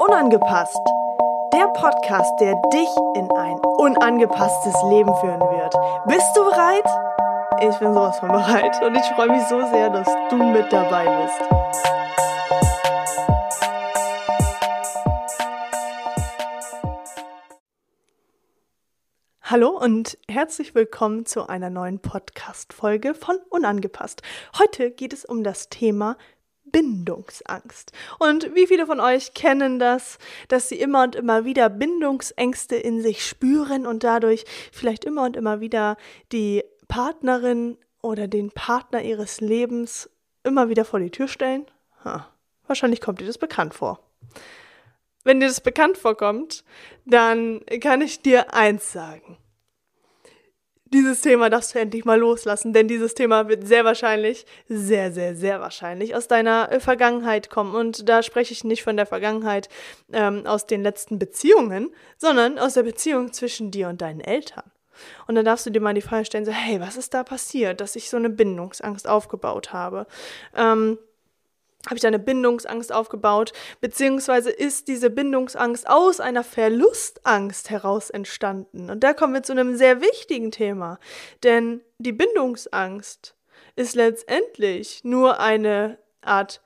Unangepasst. Der Podcast, der dich in ein unangepasstes Leben führen wird. Bist du bereit? Ich bin sowas von bereit und ich freue mich so sehr, dass du mit dabei bist. Hallo und herzlich willkommen zu einer neuen Podcast-Folge von Unangepasst. Heute geht es um das Thema Bindungsangst. Und wie viele von euch kennen das, dass sie immer und immer wieder Bindungsängste in sich spüren und dadurch vielleicht immer und immer wieder die Partnerin oder den Partner ihres Lebens immer wieder vor die Tür stellen? Ha, wahrscheinlich kommt dir das bekannt vor. Wenn dir das bekannt vorkommt, dann kann ich dir eins sagen dieses Thema darfst du endlich mal loslassen, denn dieses Thema wird sehr wahrscheinlich, sehr, sehr, sehr wahrscheinlich aus deiner äh, Vergangenheit kommen. Und da spreche ich nicht von der Vergangenheit ähm, aus den letzten Beziehungen, sondern aus der Beziehung zwischen dir und deinen Eltern. Und dann darfst du dir mal die Frage stellen, so, hey, was ist da passiert, dass ich so eine Bindungsangst aufgebaut habe? Ähm, habe ich da eine Bindungsangst aufgebaut, beziehungsweise ist diese Bindungsangst aus einer Verlustangst heraus entstanden. Und da kommen wir zu einem sehr wichtigen Thema, denn die Bindungsangst ist letztendlich nur eine Art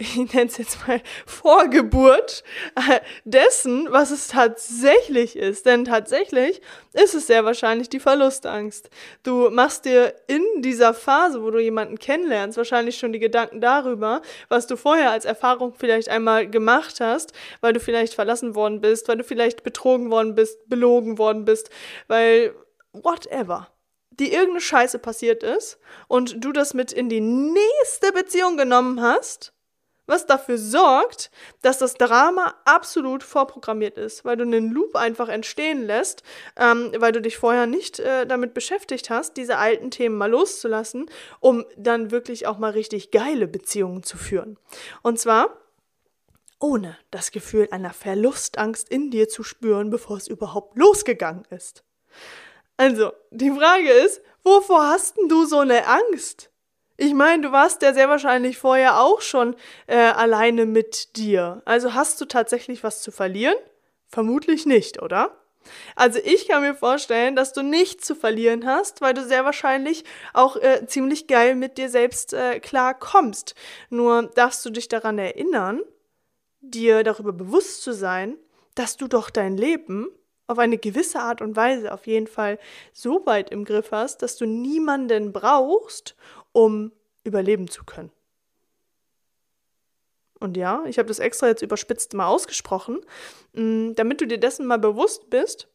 ich nenne es jetzt mal Vorgeburt äh, dessen, was es tatsächlich ist. Denn tatsächlich ist es sehr wahrscheinlich die Verlustangst. Du machst dir in dieser Phase, wo du jemanden kennenlernst, wahrscheinlich schon die Gedanken darüber, was du vorher als Erfahrung vielleicht einmal gemacht hast, weil du vielleicht verlassen worden bist, weil du vielleicht betrogen worden bist, belogen worden bist, weil whatever die irgendeine Scheiße passiert ist und du das mit in die nächste Beziehung genommen hast was dafür sorgt, dass das Drama absolut vorprogrammiert ist, weil du einen Loop einfach entstehen lässt, ähm, weil du dich vorher nicht äh, damit beschäftigt hast, diese alten Themen mal loszulassen, um dann wirklich auch mal richtig geile Beziehungen zu führen. Und zwar ohne das Gefühl einer Verlustangst in dir zu spüren, bevor es überhaupt losgegangen ist. Also, die Frage ist, wovor hast denn du so eine Angst? Ich meine, du warst ja sehr wahrscheinlich vorher auch schon äh, alleine mit dir. Also hast du tatsächlich was zu verlieren? Vermutlich nicht, oder? Also ich kann mir vorstellen, dass du nichts zu verlieren hast, weil du sehr wahrscheinlich auch äh, ziemlich geil mit dir selbst äh, klar kommst. Nur darfst du dich daran erinnern, dir darüber bewusst zu sein, dass du doch dein Leben auf eine gewisse Art und Weise auf jeden Fall so weit im Griff hast, dass du niemanden brauchst, um überleben zu können. Und ja, ich habe das extra jetzt überspitzt mal ausgesprochen, mm, damit du dir dessen mal bewusst bist,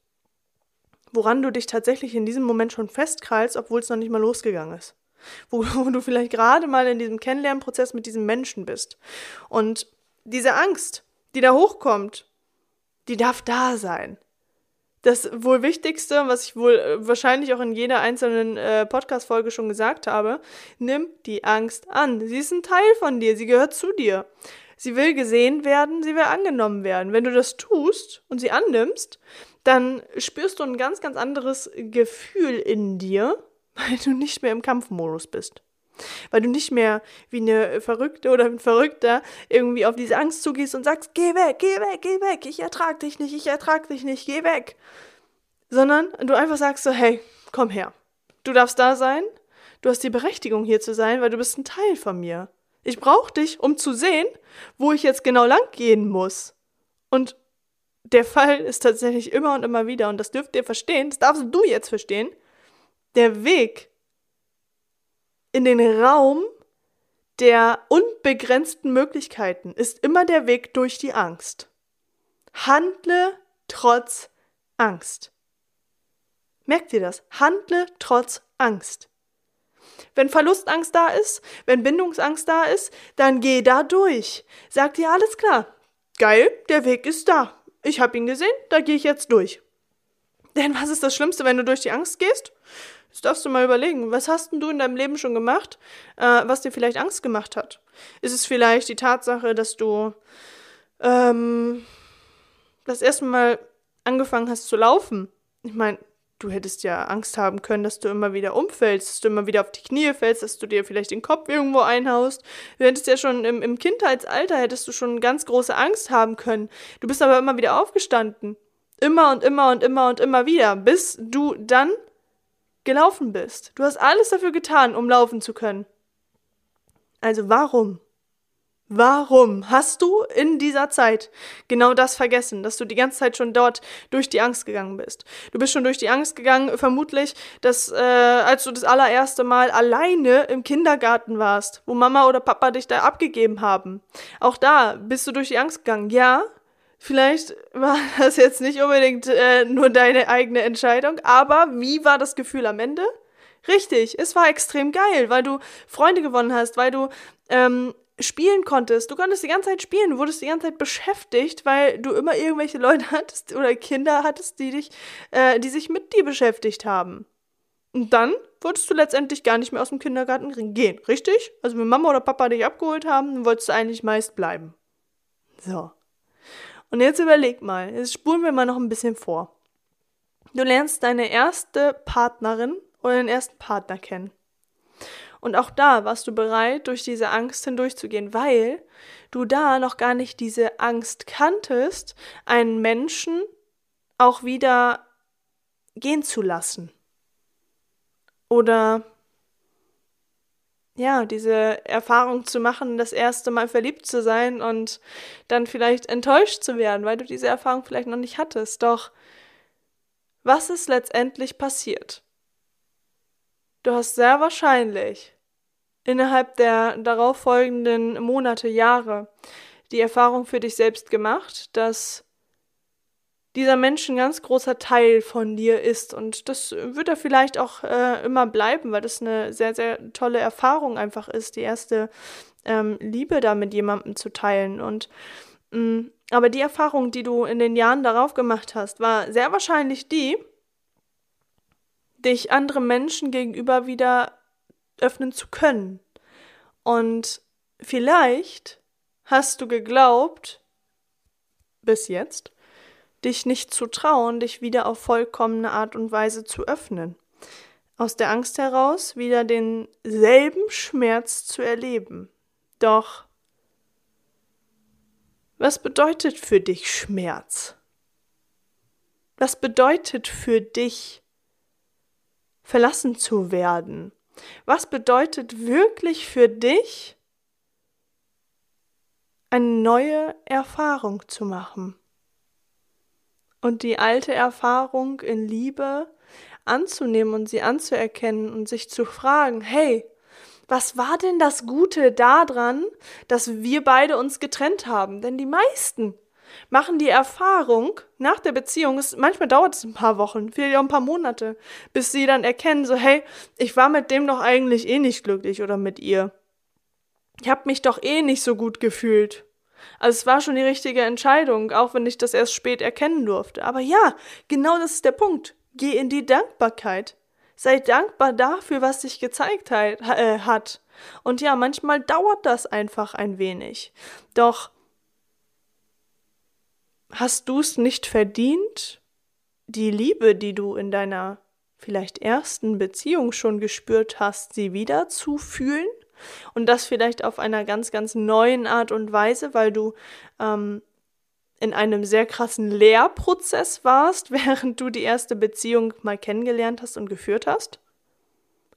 woran du dich tatsächlich in diesem Moment schon festkrallst, obwohl es noch nicht mal losgegangen ist. Wo, wo du vielleicht gerade mal in diesem Kennenlernprozess mit diesem Menschen bist. Und diese Angst, die da hochkommt, die darf da sein das wohl Wichtigste, was ich wohl äh, wahrscheinlich auch in jeder einzelnen äh, Podcast-Folge schon gesagt habe, nimm die Angst an. Sie ist ein Teil von dir, sie gehört zu dir. Sie will gesehen werden, sie will angenommen werden. Wenn du das tust und sie annimmst, dann spürst du ein ganz, ganz anderes Gefühl in dir, weil du nicht mehr im Kampfmodus bist. Weil du nicht mehr wie eine Verrückte oder ein Verrückter irgendwie auf diese Angst zugehst und sagst, geh weg, geh weg, geh weg, ich ertrag dich nicht, ich ertrag dich nicht, geh weg. Sondern du einfach sagst so, hey, komm her. Du darfst da sein, du hast die Berechtigung hier zu sein, weil du bist ein Teil von mir. Ich brauche dich, um zu sehen, wo ich jetzt genau lang gehen muss. Und der Fall ist tatsächlich immer und immer wieder, und das dürft ihr verstehen, das darfst du jetzt verstehen, der Weg in den Raum der unbegrenzten Möglichkeiten ist immer der Weg durch die Angst. Handle trotz Angst. Merkt ihr das? Handle trotz Angst. Wenn Verlustangst da ist, wenn Bindungsangst da ist, dann geh da durch. Sag dir alles klar. Geil, der Weg ist da. Ich hab ihn gesehen, da gehe ich jetzt durch. Denn was ist das Schlimmste, wenn du durch die Angst gehst? Das darfst du mal überlegen. Was hast denn du in deinem Leben schon gemacht, äh, was dir vielleicht Angst gemacht hat? Ist es vielleicht die Tatsache, dass du ähm, das erste Mal angefangen hast zu laufen? Ich meine, du hättest ja Angst haben können, dass du immer wieder umfällst, dass du immer wieder auf die Knie fällst, dass du dir vielleicht den Kopf irgendwo einhaust. Du hättest ja schon im, im Kindheitsalter, hättest du schon ganz große Angst haben können. Du bist aber immer wieder aufgestanden. Immer und immer und immer und immer wieder, bis du dann gelaufen bist. Du hast alles dafür getan, um laufen zu können. Also warum? Warum hast du in dieser Zeit genau das vergessen, dass du die ganze Zeit schon dort durch die Angst gegangen bist? Du bist schon durch die Angst gegangen, vermutlich, dass äh, als du das allererste Mal alleine im Kindergarten warst, wo Mama oder Papa dich da abgegeben haben. Auch da bist du durch die Angst gegangen. Ja, vielleicht war das jetzt nicht unbedingt äh, nur deine eigene Entscheidung, aber wie war das Gefühl am Ende? Richtig, es war extrem geil, weil du Freunde gewonnen hast, weil du ähm, spielen konntest. Du konntest die ganze Zeit spielen, wurdest die ganze Zeit beschäftigt, weil du immer irgendwelche Leute hattest oder Kinder hattest, die dich, äh, die sich mit dir beschäftigt haben. Und dann wolltest du letztendlich gar nicht mehr aus dem Kindergarten gehen, richtig? Also wenn Mama oder Papa dich abgeholt haben, dann wolltest du eigentlich meist bleiben. So. Und jetzt überleg mal, jetzt spulen wir mal noch ein bisschen vor. Du lernst deine erste Partnerin oder den ersten Partner kennen. Und auch da warst du bereit, durch diese Angst hindurchzugehen, weil du da noch gar nicht diese Angst kanntest, einen Menschen auch wieder gehen zu lassen. Oder ja, diese Erfahrung zu machen, das erste Mal verliebt zu sein und dann vielleicht enttäuscht zu werden, weil du diese Erfahrung vielleicht noch nicht hattest. Doch was ist letztendlich passiert? Du hast sehr wahrscheinlich innerhalb der darauffolgenden Monate, Jahre die Erfahrung für dich selbst gemacht, dass dieser Mensch ein ganz großer Teil von dir ist. Und das wird er vielleicht auch äh, immer bleiben, weil das eine sehr, sehr tolle Erfahrung einfach ist, die erste ähm, Liebe da mit jemandem zu teilen. Und mh, mm, aber die Erfahrung, die du in den Jahren darauf gemacht hast, war sehr wahrscheinlich die, dich anderen Menschen gegenüber wieder öffnen zu können. Und vielleicht hast du geglaubt, bis jetzt, dich nicht zu trauen, dich wieder auf vollkommene Art und Weise zu öffnen. Aus der Angst heraus wieder denselben Schmerz zu erleben. Doch was bedeutet für dich Schmerz? Was bedeutet für dich verlassen zu werden? Was bedeutet wirklich für dich, eine neue Erfahrung zu machen? Und die alte Erfahrung in Liebe anzunehmen und sie anzuerkennen und sich zu fragen, hey, was war denn das Gute daran, dass wir beide uns getrennt haben? Denn die meisten machen die Erfahrung nach der Beziehung, es, manchmal dauert es ein paar Wochen, vielleicht auch ein paar Monate, bis sie dann erkennen, so hey, ich war mit dem doch eigentlich eh nicht glücklich oder mit ihr. Ich habe mich doch eh nicht so gut gefühlt. Also es war schon die richtige Entscheidung, auch wenn ich das erst spät erkennen durfte. Aber ja, genau das ist der Punkt. Geh in die Dankbarkeit. Sei dankbar dafür, was sich gezeigt äh, hat. Und ja, manchmal dauert das einfach ein wenig. Doch hast du es nicht verdient, die Liebe, die du in deiner vielleicht ersten Beziehung schon gespürt hast, sie wieder zu fühlen? Und das vielleicht auf einer ganz, ganz neuen Art und Weise, weil du ähm, in einem sehr krassen Lehrprozess warst, während du die erste Beziehung mal kennengelernt hast und geführt hast?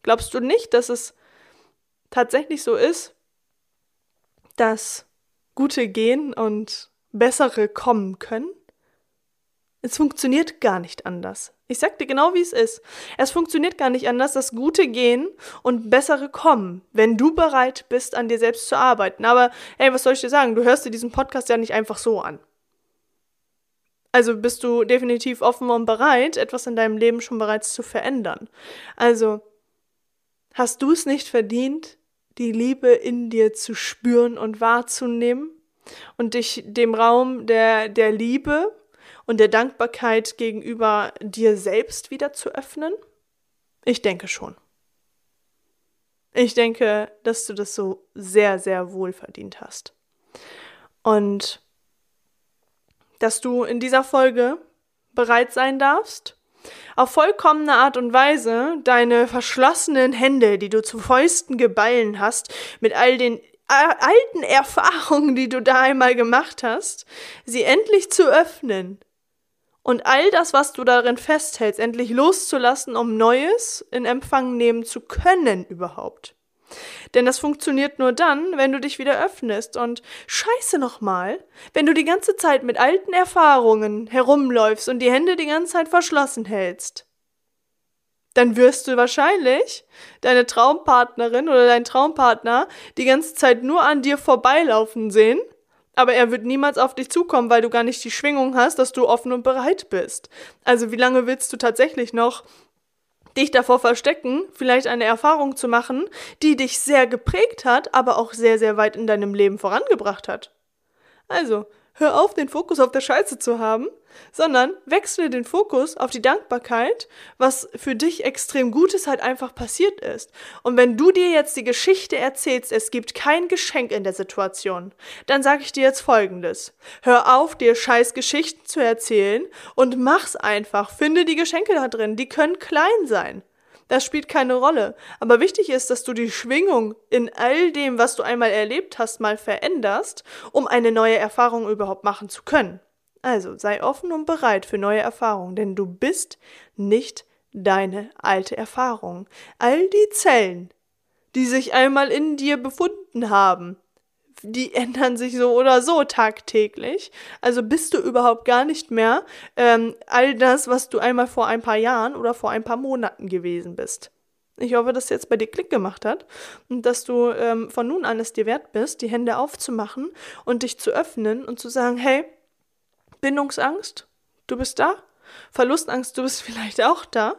Glaubst du nicht, dass es tatsächlich so ist, dass gute gehen und bessere kommen können? Es funktioniert gar nicht anders. Ich sag dir genau, wie es ist. Es funktioniert gar nicht anders, dass gute gehen und bessere kommen, wenn du bereit bist, an dir selbst zu arbeiten. Aber, hey, was soll ich dir sagen? Du hörst dir diesen Podcast ja nicht einfach so an. Also bist du definitiv offen und bereit, etwas in deinem Leben schon bereits zu verändern. Also, hast du es nicht verdient, die Liebe in dir zu spüren und wahrzunehmen? und dich dem Raum der, der Liebe und der Dankbarkeit gegenüber dir selbst wieder zu öffnen? Ich denke schon. Ich denke, dass du das so sehr, sehr wohl verdient hast. Und dass du in dieser Folge bereit sein darfst, auf vollkommene Art und Weise deine verschlossenen Hände, die du zu Fäusten geballen hast, mit all den alten Erfahrungen, die du da einmal gemacht hast, sie endlich zu öffnen und all das, was du darin festhältst, endlich loszulassen, um Neues in Empfang nehmen zu können überhaupt. Denn das funktioniert nur dann, wenn du dich wieder öffnest. Und scheiße nochmal, wenn du die ganze Zeit mit alten Erfahrungen herumläufst und die Hände die ganze Zeit verschlossen hältst, dann wirst du wahrscheinlich deine Traumpartnerin oder dein Traumpartner die ganze Zeit nur an dir vorbeilaufen sehen, aber er wird niemals auf dich zukommen, weil du gar nicht die Schwingung hast, dass du offen und bereit bist. Also wie lange willst du tatsächlich noch dich davor verstecken, vielleicht eine Erfahrung zu machen, die dich sehr geprägt hat, aber auch sehr, sehr weit in deinem Leben vorangebracht hat. Also, hör auf, den Fokus auf der Scheiße zu haben, sondern wechsle den Fokus auf die Dankbarkeit, was für dich extrem Gutes halt einfach passiert ist. Und wenn du dir jetzt die Geschichte erzählst, es gibt kein Geschenk in der Situation, dann sage ich dir jetzt folgendes. Hör auf, dir scheiß Geschichten zu erzählen und mach's einfach. Finde die Geschenke da drin, die können klein sein. Das spielt keine Rolle. Aber wichtig ist, dass du die Schwingung in all dem, was du einmal erlebt hast, mal veränderst, um eine neue Erfahrung überhaupt machen zu können. Also sei offen und bereit für neue Erfahrungen, denn du bist nicht deine alte Erfahrung. All die Zellen, die sich einmal in dir befunden haben, die ändern sich so oder so tagtäglich. Also bist du überhaupt gar nicht mehr ähm, all das, was du einmal vor ein paar Jahren oder vor ein paar Monaten gewesen bist. Ich hoffe, dass jetzt bei dir Klick gemacht hat und dass du ähm, von nun an es dir wert bist, die Hände aufzumachen und dich zu öffnen und zu sagen, hey, Bindungsangst, du bist da. Verlustangst, du bist vielleicht auch da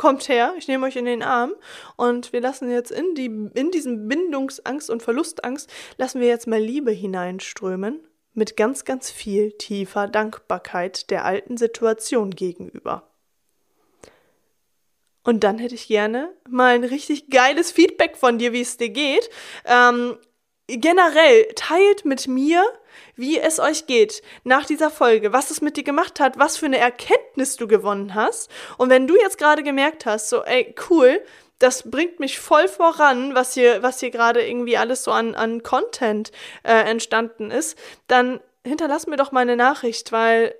kommt her, ich nehme euch in den Arm und wir lassen jetzt in, die, in diesen Bindungsangst und Verlustangst, lassen wir jetzt mal Liebe hineinströmen mit ganz, ganz viel tiefer Dankbarkeit der alten Situation gegenüber. Und dann hätte ich gerne mal ein richtig geiles Feedback von dir, wie es dir geht. Ähm, generell teilt mit mir, wie es euch geht nach dieser Folge, was es mit dir gemacht hat, was für eine Erkenntnis du gewonnen hast. Und wenn du jetzt gerade gemerkt hast, so, ey, cool, das bringt mich voll voran, was hier, was hier gerade irgendwie alles so an, an Content äh, entstanden ist, dann hinterlass mir doch mal eine Nachricht, weil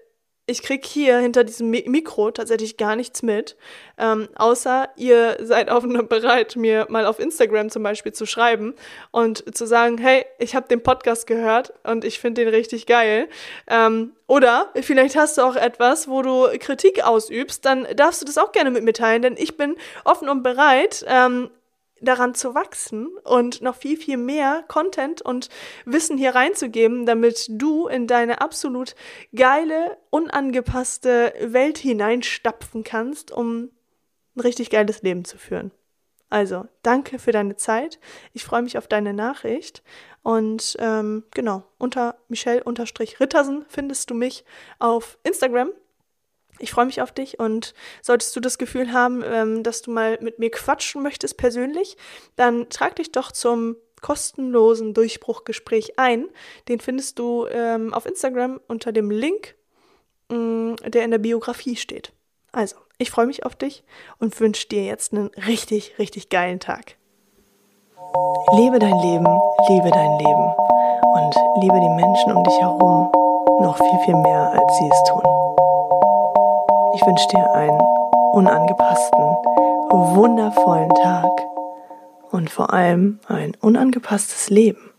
ich krieg hier hinter diesem Mikro tatsächlich gar nichts mit, ähm, außer ihr seid offen und bereit, mir mal auf Instagram zum Beispiel zu schreiben und zu sagen, hey, ich habe den Podcast gehört und ich finde den richtig geil. Ähm, oder vielleicht hast du auch etwas, wo du Kritik ausübst, dann darfst du das auch gerne mit mir teilen, denn ich bin offen und bereit, ähm, daran zu wachsen und noch viel, viel mehr Content und Wissen hier reinzugeben, damit du in deine absolut geile, unangepasste Welt hineinstapfen kannst, um ein richtig geiles Leben zu führen. Also, danke für deine Zeit. Ich freue mich auf deine Nachricht. Und ähm, genau, unter Michelle-Rittersen findest du mich auf Instagram. Ich freue mich auf dich und solltest du das Gefühl haben, ähm, dass du mal mit mir quatschen möchtest persönlich, dann trag dich doch zum kostenlosen Durchbruchgespräch ein. Den findest du ähm, auf Instagram unter dem Link, mh, mm, der in der Biografie steht. Also, ich freue mich auf dich und wünsche dir jetzt einen richtig, richtig geilen Tag. Lebe dein Leben, liebe dein Leben und liebe die Menschen um dich herum noch viel, viel mehr, als sie es tun. Ich wünsche dir einen unangepassten, wundervollen Tag und vor allem ein unangepasstes Leben.